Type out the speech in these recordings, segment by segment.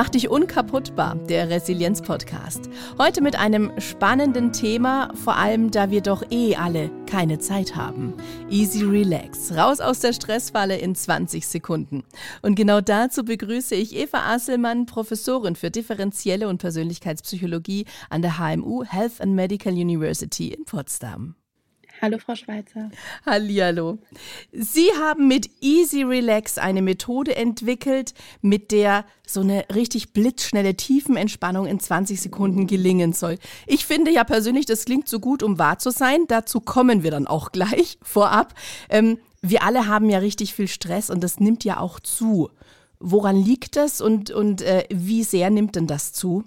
Mach dich unkaputtbar, der Resilienz-Podcast. Heute mit einem spannenden Thema, vor allem da wir doch eh alle keine Zeit haben. Easy Relax, raus aus der Stressfalle in 20 Sekunden. Und genau dazu begrüße ich Eva Asselmann, Professorin für differenzielle und Persönlichkeitspsychologie an der HMU Health and Medical University in Potsdam. Hallo, Frau Schweizer. Hallihallo. Sie haben mit Easy Relax eine Methode entwickelt, mit der so eine richtig blitzschnelle Tiefenentspannung in 20 Sekunden gelingen soll. Ich finde ja persönlich, das klingt so gut, um wahr zu sein. Dazu kommen wir dann auch gleich vorab. Ähm, wir alle haben ja richtig viel Stress und das nimmt ja auch zu. Woran liegt das und, und äh, wie sehr nimmt denn das zu?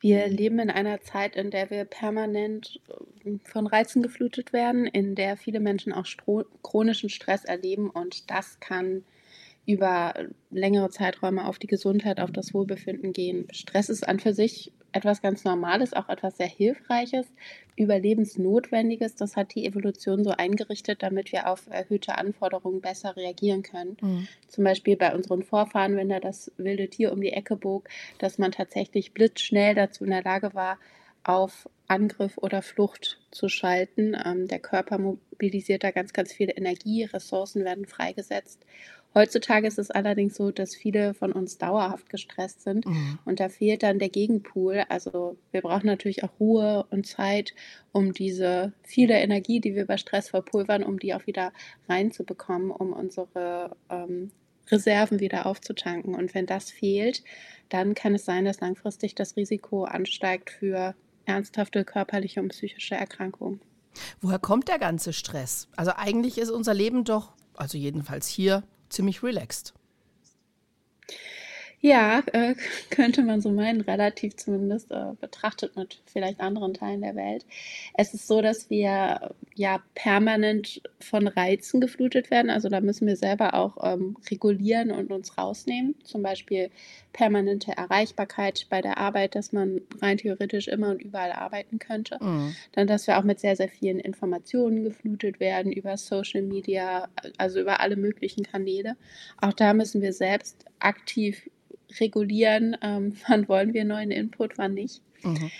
Wir leben in einer Zeit, in der wir permanent äh, von Reizen geflutet werden, in der viele Menschen auch chronischen Stress erleben und das kann über längere Zeiträume auf die Gesundheit, auf das Wohlbefinden gehen. Stress ist an für sich etwas ganz Normales, auch etwas sehr Hilfreiches, Überlebensnotwendiges. Das hat die Evolution so eingerichtet, damit wir auf erhöhte Anforderungen besser reagieren können. Mhm. Zum Beispiel bei unseren Vorfahren, wenn da das wilde Tier um die Ecke bog, dass man tatsächlich blitzschnell dazu in der Lage war, auf Angriff oder Flucht zu schalten. Ähm, der Körper mobilisiert da ganz, ganz viel Energie, Ressourcen werden freigesetzt. Heutzutage ist es allerdings so, dass viele von uns dauerhaft gestresst sind mhm. und da fehlt dann der Gegenpool. Also wir brauchen natürlich auch Ruhe und Zeit, um diese viele Energie, die wir bei Stress verpulvern, um die auch wieder reinzubekommen, um unsere ähm, Reserven wieder aufzutanken. Und wenn das fehlt, dann kann es sein, dass langfristig das Risiko ansteigt für ernsthafte körperliche und psychische Erkrankungen. Woher kommt der ganze Stress? Also eigentlich ist unser Leben doch, also jedenfalls hier, ziemlich relaxed. Ja, äh, könnte man so meinen, relativ zumindest äh, betrachtet mit vielleicht anderen Teilen der Welt. Es ist so, dass wir ja permanent von Reizen geflutet werden. Also da müssen wir selber auch ähm, regulieren und uns rausnehmen. Zum Beispiel permanente Erreichbarkeit bei der Arbeit, dass man rein theoretisch immer und überall arbeiten könnte. Mhm. Dann, dass wir auch mit sehr, sehr vielen Informationen geflutet werden über Social Media, also über alle möglichen Kanäle. Auch da müssen wir selbst aktiv regulieren, ähm, wann wollen wir neuen Input, wann nicht. Mhm.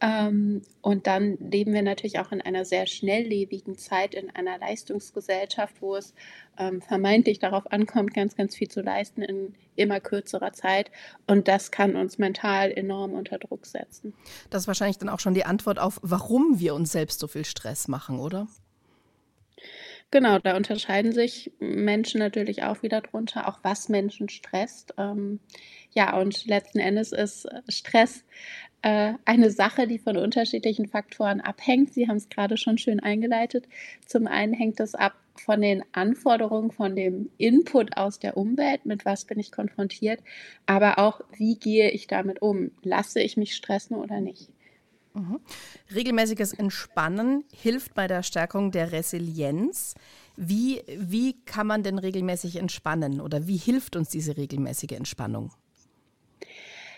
Ähm, und dann leben wir natürlich auch in einer sehr schnelllebigen Zeit, in einer Leistungsgesellschaft, wo es ähm, vermeintlich darauf ankommt, ganz, ganz viel zu leisten in immer kürzerer Zeit. Und das kann uns mental enorm unter Druck setzen. Das ist wahrscheinlich dann auch schon die Antwort auf, warum wir uns selbst so viel Stress machen, oder? Genau, da unterscheiden sich Menschen natürlich auch wieder drunter, auch was Menschen stresst. Ähm, ja, und letzten Endes ist Stress äh, eine Sache, die von unterschiedlichen Faktoren abhängt. Sie haben es gerade schon schön eingeleitet. Zum einen hängt es ab von den Anforderungen, von dem Input aus der Umwelt, mit was bin ich konfrontiert, aber auch, wie gehe ich damit um? Lasse ich mich stressen oder nicht? Mhm. Regelmäßiges Entspannen hilft bei der Stärkung der Resilienz. Wie, wie kann man denn regelmäßig entspannen oder wie hilft uns diese regelmäßige Entspannung?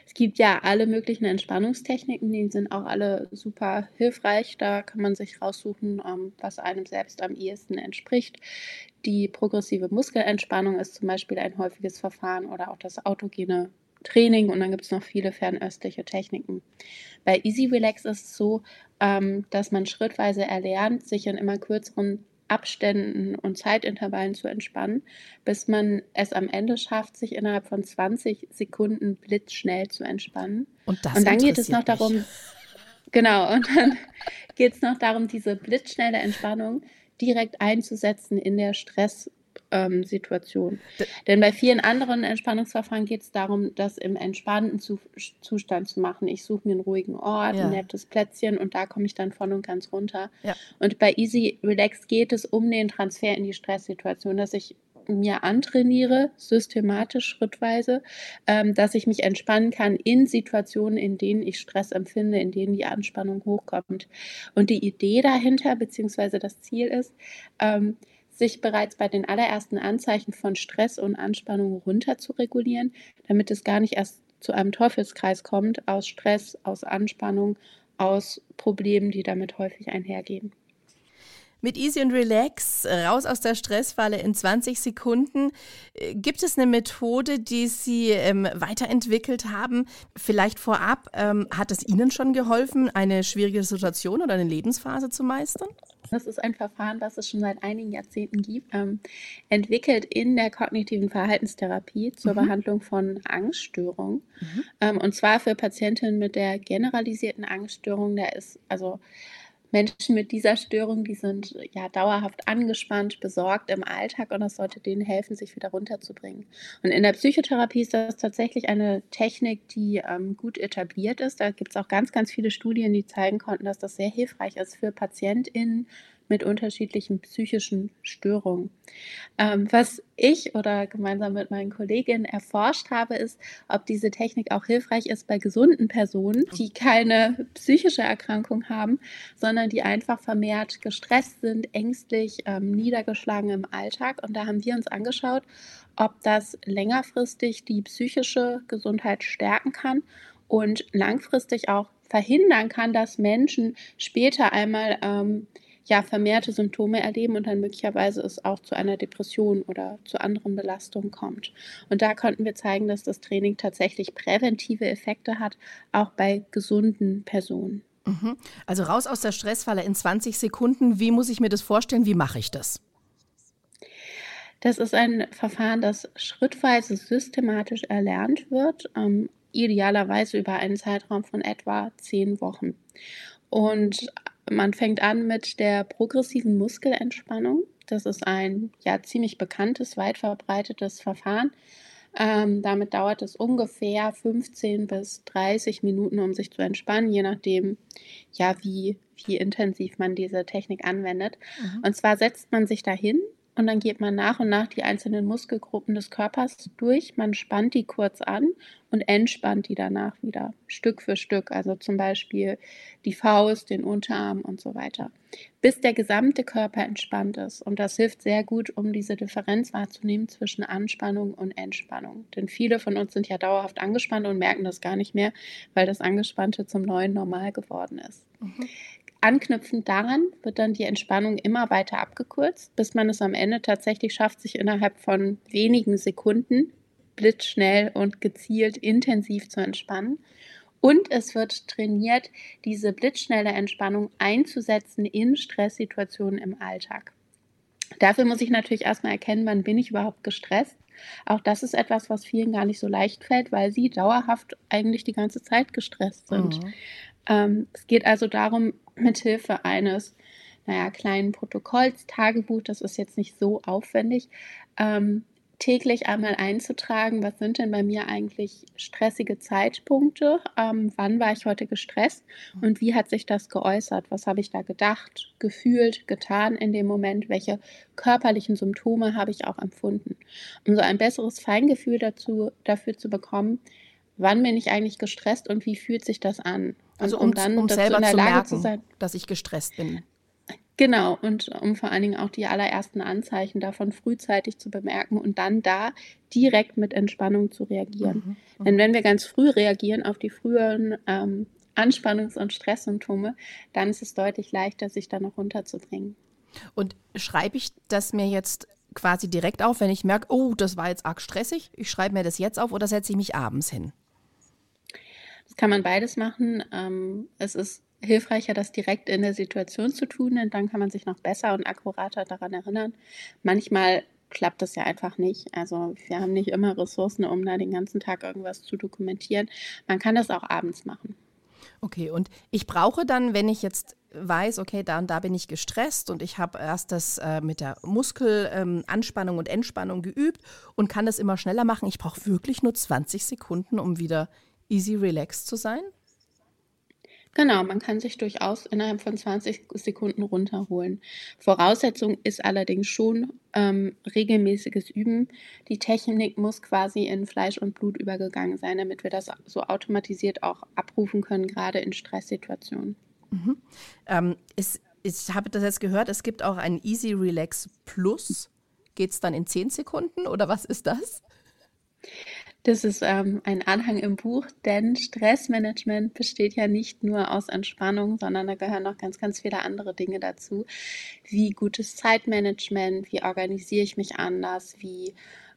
Es gibt ja alle möglichen Entspannungstechniken, die sind auch alle super hilfreich. Da kann man sich raussuchen, ähm, was einem selbst am ehesten entspricht. Die progressive Muskelentspannung ist zum Beispiel ein häufiges Verfahren oder auch das autogene Training und dann gibt es noch viele fernöstliche Techniken. Bei Easy Relax ist es so, ähm, dass man schrittweise erlernt, sich in immer kürzeren Abständen und Zeitintervallen zu entspannen, bis man es am Ende schafft, sich innerhalb von 20 Sekunden blitzschnell zu entspannen. Und, das und dann geht es noch darum, genau, und dann geht es noch darum, diese blitzschnelle Entspannung direkt einzusetzen in der Stress- ähm, Situation. Denn bei vielen anderen Entspannungsverfahren geht es darum, das im entspannten Zu Zustand zu machen. Ich suche mir einen ruhigen Ort, ja. ein nettes Plätzchen und da komme ich dann voll und ganz runter. Ja. Und bei Easy Relax geht es um den Transfer in die Stresssituation, dass ich mir antrainiere, systematisch, schrittweise, ähm, dass ich mich entspannen kann in Situationen, in denen ich Stress empfinde, in denen die Anspannung hochkommt. Und die Idee dahinter, beziehungsweise das Ziel ist, ähm, sich bereits bei den allerersten Anzeichen von Stress und Anspannung runter zu regulieren, damit es gar nicht erst zu einem Teufelskreis kommt aus Stress, aus Anspannung, aus Problemen, die damit häufig einhergehen. Mit Easy und Relax, raus aus der Stressfalle in 20 Sekunden. Äh, gibt es eine Methode, die Sie ähm, weiterentwickelt haben? Vielleicht vorab, ähm, hat es Ihnen schon geholfen, eine schwierige Situation oder eine Lebensphase zu meistern? Das ist ein Verfahren, was es schon seit einigen Jahrzehnten gibt, ähm, entwickelt in der kognitiven Verhaltenstherapie zur mhm. Behandlung von Angststörungen. Mhm. Ähm, und zwar für Patientinnen mit der generalisierten Angststörung. Der ist also Menschen mit dieser Störung, die sind ja dauerhaft angespannt, besorgt im Alltag und das sollte denen helfen, sich wieder runterzubringen. Und in der Psychotherapie ist das tatsächlich eine Technik, die ähm, gut etabliert ist. Da gibt es auch ganz, ganz viele Studien, die zeigen konnten, dass das sehr hilfreich ist für PatientInnen mit unterschiedlichen psychischen Störungen. Ähm, was ich oder gemeinsam mit meinen Kolleginnen erforscht habe, ist, ob diese Technik auch hilfreich ist bei gesunden Personen, die keine psychische Erkrankung haben, sondern die einfach vermehrt gestresst sind, ängstlich, ähm, niedergeschlagen im Alltag. Und da haben wir uns angeschaut, ob das längerfristig die psychische Gesundheit stärken kann und langfristig auch verhindern kann, dass Menschen später einmal ähm, ja, vermehrte Symptome erleben und dann möglicherweise es auch zu einer Depression oder zu anderen Belastungen kommt. Und da konnten wir zeigen, dass das Training tatsächlich präventive Effekte hat, auch bei gesunden Personen. Mhm. Also raus aus der Stressfalle in 20 Sekunden. Wie muss ich mir das vorstellen? Wie mache ich das? Das ist ein Verfahren, das schrittweise systematisch erlernt wird, ähm, idealerweise über einen Zeitraum von etwa zehn Wochen. Und man fängt an mit der progressiven Muskelentspannung. Das ist ein ja ziemlich bekanntes, weit verbreitetes Verfahren. Ähm, damit dauert es ungefähr 15 bis 30 Minuten, um sich zu entspannen, je nachdem, ja, wie, wie intensiv man diese Technik anwendet. Mhm. Und zwar setzt man sich dahin und dann geht man nach und nach die einzelnen Muskelgruppen des Körpers durch. Man spannt die kurz an und entspannt die danach wieder, Stück für Stück. Also zum Beispiel die Faust, den Unterarm und so weiter. Bis der gesamte Körper entspannt ist. Und das hilft sehr gut, um diese Differenz wahrzunehmen zwischen Anspannung und Entspannung. Denn viele von uns sind ja dauerhaft angespannt und merken das gar nicht mehr, weil das Angespannte zum neuen Normal geworden ist. Mhm. Anknüpfend daran wird dann die Entspannung immer weiter abgekürzt, bis man es am Ende tatsächlich schafft, sich innerhalb von wenigen Sekunden blitzschnell und gezielt intensiv zu entspannen. Und es wird trainiert, diese blitzschnelle Entspannung einzusetzen in Stresssituationen im Alltag. Dafür muss ich natürlich erstmal erkennen, wann bin ich überhaupt gestresst. Auch das ist etwas, was vielen gar nicht so leicht fällt, weil sie dauerhaft eigentlich die ganze Zeit gestresst sind. Mhm. Ähm, es geht also darum, mithilfe eines naja, kleinen Protokolls, Tagebuch, das ist jetzt nicht so aufwendig, ähm, täglich einmal einzutragen, was sind denn bei mir eigentlich stressige Zeitpunkte, ähm, wann war ich heute gestresst? Und wie hat sich das geäußert, was habe ich da gedacht, gefühlt, getan in dem Moment, welche körperlichen Symptome habe ich auch empfunden, um so ein besseres Feingefühl dazu, dafür zu bekommen, wann bin ich eigentlich gestresst und wie fühlt sich das an. Also um, um dann um selber in der zu Lage merken, zu sein, dass ich gestresst bin. Genau, und um vor allen Dingen auch die allerersten Anzeichen davon frühzeitig zu bemerken und dann da direkt mit Entspannung zu reagieren. Mhm, mhm. Denn wenn wir ganz früh reagieren auf die früheren ähm, Anspannungs- und Stresssymptome, dann ist es deutlich leichter, sich da noch runterzubringen. Und schreibe ich das mir jetzt quasi direkt auf, wenn ich merke, oh, das war jetzt arg stressig, ich schreibe mir das jetzt auf oder setze ich mich abends hin? Das kann man beides machen. Ähm, es ist hilfreicher, das direkt in der Situation zu tun, denn dann kann man sich noch besser und akkurater daran erinnern. Manchmal klappt das ja einfach nicht. Also wir haben nicht immer Ressourcen, um da den ganzen Tag irgendwas zu dokumentieren. Man kann das auch abends machen. Okay, und ich brauche dann, wenn ich jetzt weiß, okay, da und da bin ich gestresst und ich habe erst das äh, mit der Muskelanspannung ähm, und Entspannung geübt und kann das immer schneller machen. Ich brauche wirklich nur 20 Sekunden, um wieder easy relaxed zu sein? Genau, man kann sich durchaus innerhalb von 20 Sekunden runterholen. Voraussetzung ist allerdings schon ähm, regelmäßiges Üben. Die Technik muss quasi in Fleisch und Blut übergegangen sein, damit wir das so automatisiert auch abrufen können, gerade in Stresssituationen. Mhm. Ähm, ist, ich habe das jetzt gehört, es gibt auch ein Easy Relax Plus. Geht es dann in 10 Sekunden oder was ist das? Das ist ähm, ein Anhang im Buch, denn Stressmanagement besteht ja nicht nur aus Entspannung, sondern da gehören noch ganz, ganz viele andere Dinge dazu, wie gutes Zeitmanagement, wie organisiere ich mich anders, wie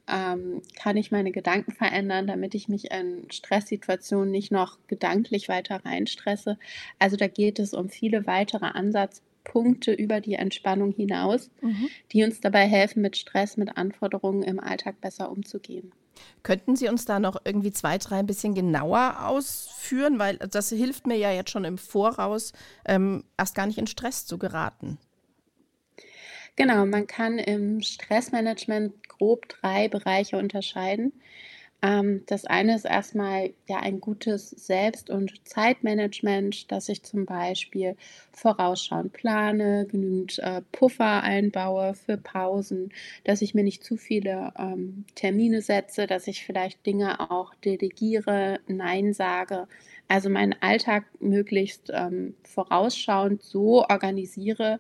ähm, kann ich meine Gedanken verändern, damit ich mich in Stresssituationen nicht noch gedanklich weiter reinstresse. Also da geht es um viele weitere Ansatzpunkte über die Entspannung hinaus, mhm. die uns dabei helfen, mit Stress, mit Anforderungen im Alltag besser umzugehen. Könnten Sie uns da noch irgendwie zwei, drei ein bisschen genauer ausführen? Weil das hilft mir ja jetzt schon im Voraus, ähm, erst gar nicht in Stress zu geraten. Genau, man kann im Stressmanagement grob drei Bereiche unterscheiden. Ähm, das eine ist erstmal ja ein gutes Selbst- und Zeitmanagement, dass ich zum Beispiel vorausschauend plane, genügend äh, Puffer einbaue für Pausen, dass ich mir nicht zu viele ähm, Termine setze, dass ich vielleicht Dinge auch delegiere, Nein sage. Also meinen Alltag möglichst ähm, vorausschauend so organisiere,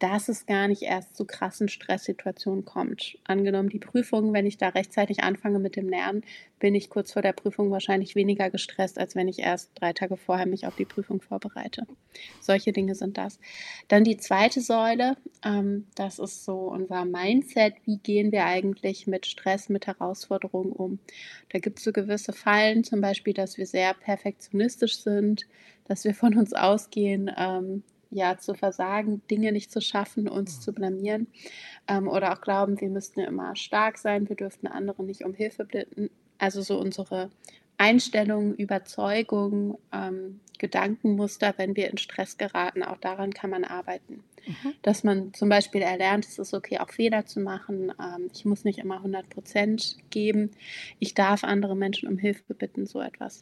dass es gar nicht erst zu krassen Stresssituationen kommt. Angenommen die Prüfung, wenn ich da rechtzeitig anfange mit dem Lernen, bin ich kurz vor der Prüfung wahrscheinlich weniger gestresst, als wenn ich erst drei Tage vorher mich auf die Prüfung vorbereite. Solche Dinge sind das. Dann die zweite Säule, ähm, das ist so unser Mindset. Wie gehen wir eigentlich mit Stress, mit Herausforderungen um? Da gibt es so gewisse Fallen, zum Beispiel, dass wir sehr perfektionistisch sind, dass wir von uns ausgehen, ähm, ja, zu versagen, Dinge nicht zu schaffen, uns mhm. zu blamieren ähm, oder auch glauben, wir müssten immer stark sein, wir dürften andere nicht um Hilfe bitten. Also so unsere Einstellungen, Überzeugungen, ähm, Gedankenmuster, wenn wir in Stress geraten, auch daran kann man arbeiten. Mhm. Dass man zum Beispiel erlernt, es ist okay, auch Fehler zu machen. Ähm, ich muss nicht immer 100 Prozent geben. Ich darf andere Menschen um Hilfe bitten, so etwas.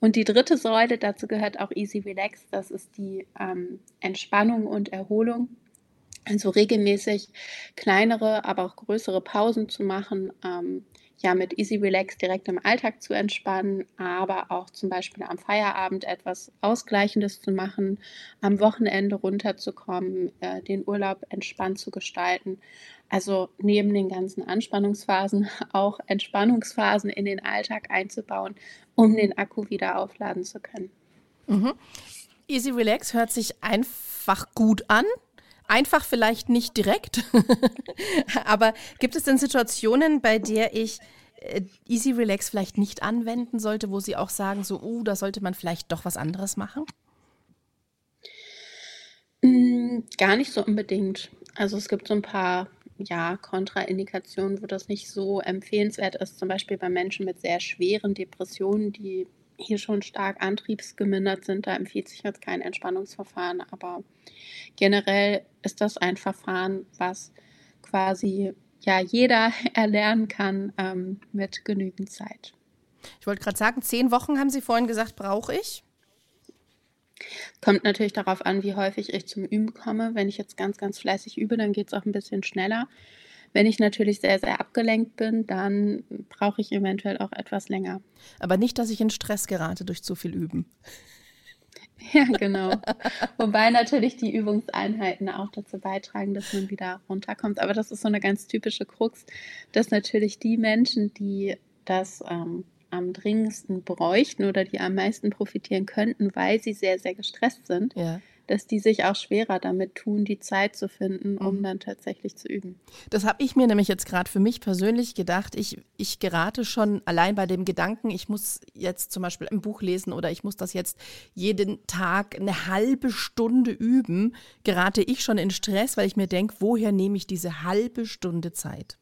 Und die dritte Säule, dazu gehört auch Easy Relax, das ist die ähm, Entspannung und Erholung. Also regelmäßig kleinere, aber auch größere Pausen zu machen, ähm, ja, mit Easy Relax direkt im Alltag zu entspannen, aber auch zum Beispiel am Feierabend etwas Ausgleichendes zu machen, am Wochenende runterzukommen, äh, den Urlaub entspannt zu gestalten. Also neben den ganzen Anspannungsphasen auch Entspannungsphasen in den Alltag einzubauen, um den Akku wieder aufladen zu können. Mhm. Easy Relax hört sich einfach gut an. Einfach vielleicht nicht direkt, aber gibt es denn Situationen, bei der ich äh, Easy Relax vielleicht nicht anwenden sollte, wo Sie auch sagen, so, uh, da sollte man vielleicht doch was anderes machen? Mm, gar nicht so unbedingt. Also es gibt so ein paar ja, Kontraindikationen, wo das nicht so empfehlenswert ist, zum Beispiel bei Menschen mit sehr schweren Depressionen, die hier schon stark antriebsgemindert sind. Da empfiehlt sich jetzt kein Entspannungsverfahren, aber generell ist das ein Verfahren, was quasi ja jeder erlernen kann ähm, mit genügend Zeit. Ich wollte gerade sagen, zehn Wochen haben Sie vorhin gesagt, brauche ich? Kommt natürlich darauf an, wie häufig ich zum Üben komme. Wenn ich jetzt ganz, ganz fleißig übe, dann geht es auch ein bisschen schneller. Wenn ich natürlich sehr, sehr abgelenkt bin, dann brauche ich eventuell auch etwas länger. Aber nicht, dass ich in Stress gerate durch zu viel Üben. Ja, genau. Wobei natürlich die Übungseinheiten auch dazu beitragen, dass man wieder runterkommt. Aber das ist so eine ganz typische Krux, dass natürlich die Menschen, die das ähm, am dringendsten bräuchten oder die am meisten profitieren könnten, weil sie sehr, sehr gestresst sind, ja. Dass die sich auch schwerer damit tun, die Zeit zu finden, um mhm. dann tatsächlich zu üben. Das habe ich mir nämlich jetzt gerade für mich persönlich gedacht. Ich, ich gerate schon allein bei dem Gedanken, ich muss jetzt zum Beispiel ein Buch lesen oder ich muss das jetzt jeden Tag eine halbe Stunde üben, gerate ich schon in Stress, weil ich mir denke, woher nehme ich diese halbe Stunde Zeit?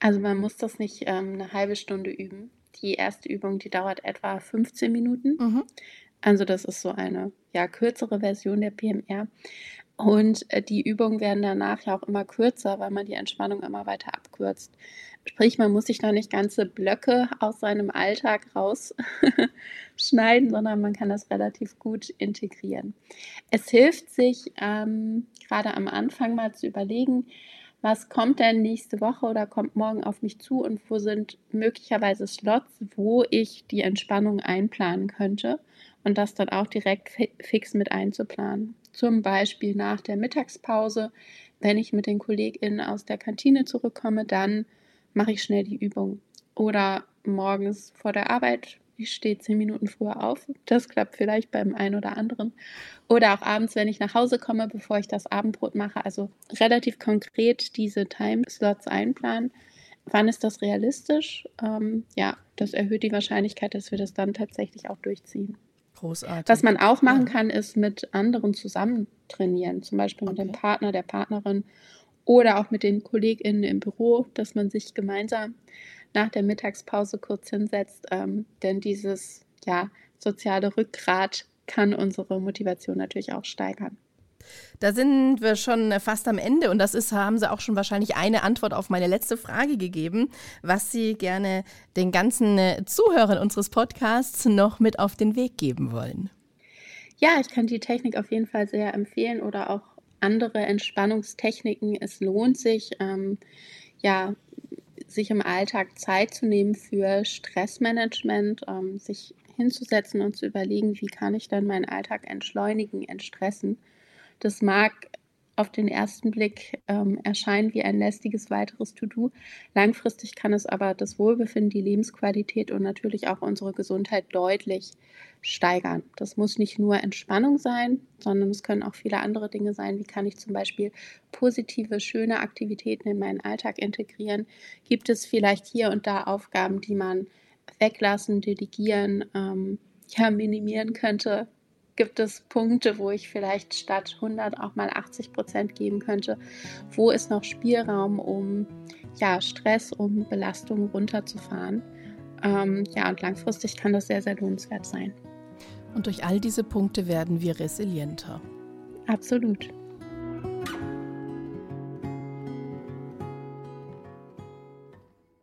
Also man muss das nicht ähm, eine halbe Stunde üben. Die erste Übung, die dauert etwa 15 Minuten. Mhm. Also das ist so eine ja, kürzere Version der PMR. Und äh, die Übungen werden danach ja auch immer kürzer, weil man die Entspannung immer weiter abkürzt. Sprich, man muss sich noch nicht ganze Blöcke aus seinem Alltag rausschneiden, sondern man kann das relativ gut integrieren. Es hilft sich ähm, gerade am Anfang mal zu überlegen, was kommt denn nächste Woche oder kommt morgen auf mich zu und wo sind möglicherweise Slots, wo ich die Entspannung einplanen könnte und das dann auch direkt fix mit einzuplanen. Zum Beispiel nach der Mittagspause, wenn ich mit den KollegInnen aus der Kantine zurückkomme, dann mache ich schnell die Übung. Oder morgens vor der Arbeit ich stehe zehn Minuten früher auf. Das klappt vielleicht beim einen oder anderen. Oder auch abends, wenn ich nach Hause komme, bevor ich das Abendbrot mache. Also relativ konkret diese Timeslots einplanen. Wann ist das realistisch? Ähm, ja, das erhöht die Wahrscheinlichkeit, dass wir das dann tatsächlich auch durchziehen. Großartig. Was man auch machen kann, ist mit anderen zusammen trainieren. Zum Beispiel mit okay. dem Partner, der Partnerin oder auch mit den KollegInnen im Büro, dass man sich gemeinsam nach der Mittagspause kurz hinsetzt. Ähm, denn dieses ja, soziale Rückgrat kann unsere Motivation natürlich auch steigern. Da sind wir schon fast am Ende und das ist, haben Sie auch schon wahrscheinlich eine Antwort auf meine letzte Frage gegeben, was Sie gerne den ganzen äh, Zuhörern unseres Podcasts noch mit auf den Weg geben wollen. Ja, ich kann die Technik auf jeden Fall sehr empfehlen oder auch andere Entspannungstechniken. Es lohnt sich, ähm, ja, sich im Alltag Zeit zu nehmen für Stressmanagement, ähm, sich hinzusetzen und zu überlegen, wie kann ich dann meinen Alltag entschleunigen, entstressen. Das mag auf den ersten Blick ähm, erscheinen wie ein lästiges weiteres To-Do. Langfristig kann es aber das Wohlbefinden, die Lebensqualität und natürlich auch unsere Gesundheit deutlich steigern. Das muss nicht nur Entspannung sein, sondern es können auch viele andere Dinge sein. Wie kann ich zum Beispiel positive, schöne Aktivitäten in meinen Alltag integrieren? Gibt es vielleicht hier und da Aufgaben, die man weglassen, delegieren, ähm, ja, minimieren könnte? Gibt es Punkte, wo ich vielleicht statt 100 auch mal 80 Prozent geben könnte? Wo ist noch Spielraum, um ja, Stress, um Belastung runterzufahren? Ähm, ja, und langfristig kann das sehr, sehr lohnenswert sein. Und durch all diese Punkte werden wir resilienter. Absolut.